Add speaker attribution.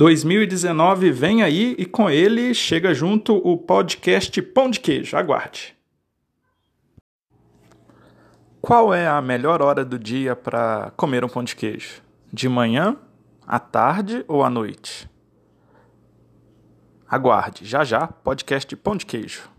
Speaker 1: 2019 vem aí e com ele chega junto o podcast Pão de Queijo. Aguarde. Qual é a melhor hora do dia para comer um pão de queijo? De manhã, à tarde ou à noite? Aguarde, já já, podcast Pão de Queijo.